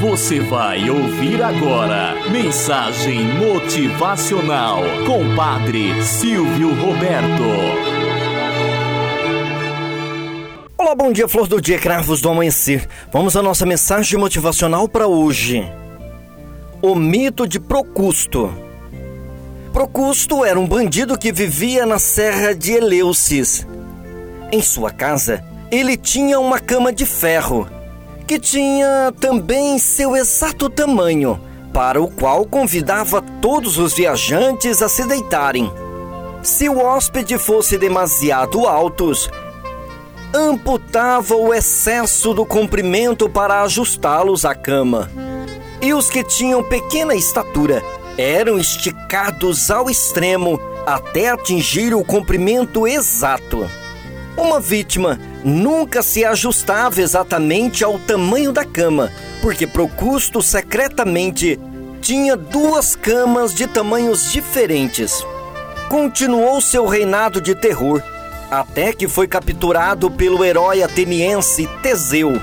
Você vai ouvir agora Mensagem Motivacional com Padre Silvio Roberto. Olá, bom dia, flor do dia, cravos do amanhecer. Vamos à nossa mensagem motivacional para hoje. O mito de Procusto. Procusto era um bandido que vivia na serra de Eleusis. Em sua casa, ele tinha uma cama de ferro que tinha também seu exato tamanho, para o qual convidava todos os viajantes a se deitarem. Se o hóspede fosse demasiado altos, amputava o excesso do comprimento para ajustá-los à cama. E os que tinham pequena estatura eram esticados ao extremo até atingir o comprimento exato. Uma vítima nunca se ajustava exatamente ao tamanho da cama, porque Procusto secretamente tinha duas camas de tamanhos diferentes. Continuou seu reinado de terror, até que foi capturado pelo herói ateniense Teseu,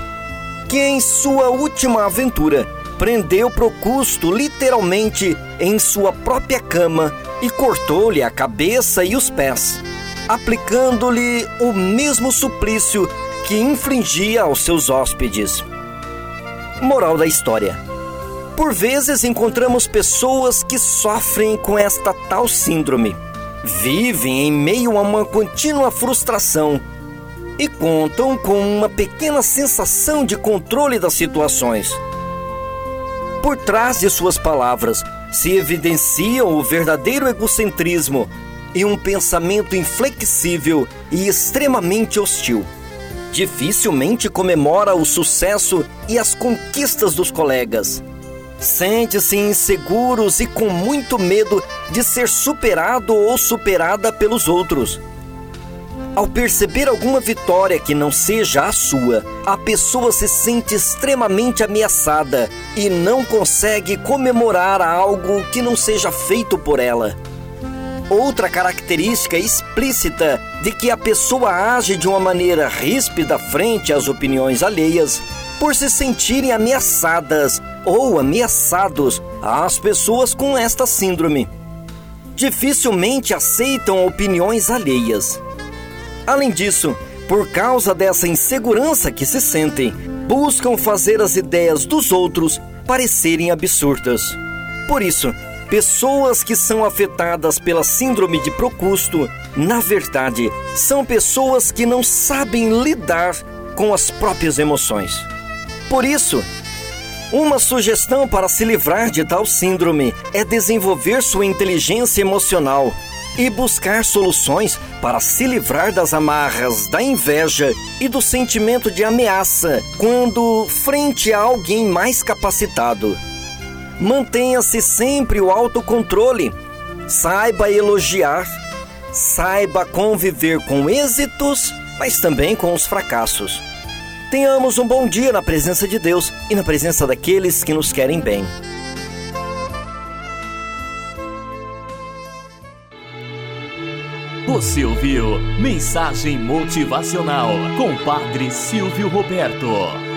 que em sua última aventura prendeu Procusto literalmente em sua própria cama e cortou-lhe a cabeça e os pés aplicando-lhe o mesmo suplício que infligia aos seus hóspedes. Moral da história: Por vezes encontramos pessoas que sofrem com esta tal síndrome. Vivem em meio a uma contínua frustração e contam com uma pequena sensação de controle das situações. Por trás de suas palavras se evidenciam o verdadeiro egocentrismo e um pensamento inflexível e extremamente hostil. Dificilmente comemora o sucesso e as conquistas dos colegas. Sente-se inseguros e com muito medo de ser superado ou superada pelos outros. Ao perceber alguma vitória que não seja a sua, a pessoa se sente extremamente ameaçada e não consegue comemorar algo que não seja feito por ela. Outra característica explícita de que a pessoa age de uma maneira ríspida frente às opiniões alheias, por se sentirem ameaçadas ou ameaçados às pessoas com esta síndrome. Dificilmente aceitam opiniões alheias. Além disso, por causa dessa insegurança que se sentem, buscam fazer as ideias dos outros parecerem absurdas. Por isso, Pessoas que são afetadas pela síndrome de Procusto, na verdade, são pessoas que não sabem lidar com as próprias emoções. Por isso, uma sugestão para se livrar de tal síndrome é desenvolver sua inteligência emocional e buscar soluções para se livrar das amarras da inveja e do sentimento de ameaça quando frente a alguém mais capacitado. Mantenha-se sempre o autocontrole. Saiba elogiar. Saiba conviver com êxitos, mas também com os fracassos. Tenhamos um bom dia na presença de Deus e na presença daqueles que nos querem bem. Você ouviu Mensagem Motivacional com Padre Silvio Roberto.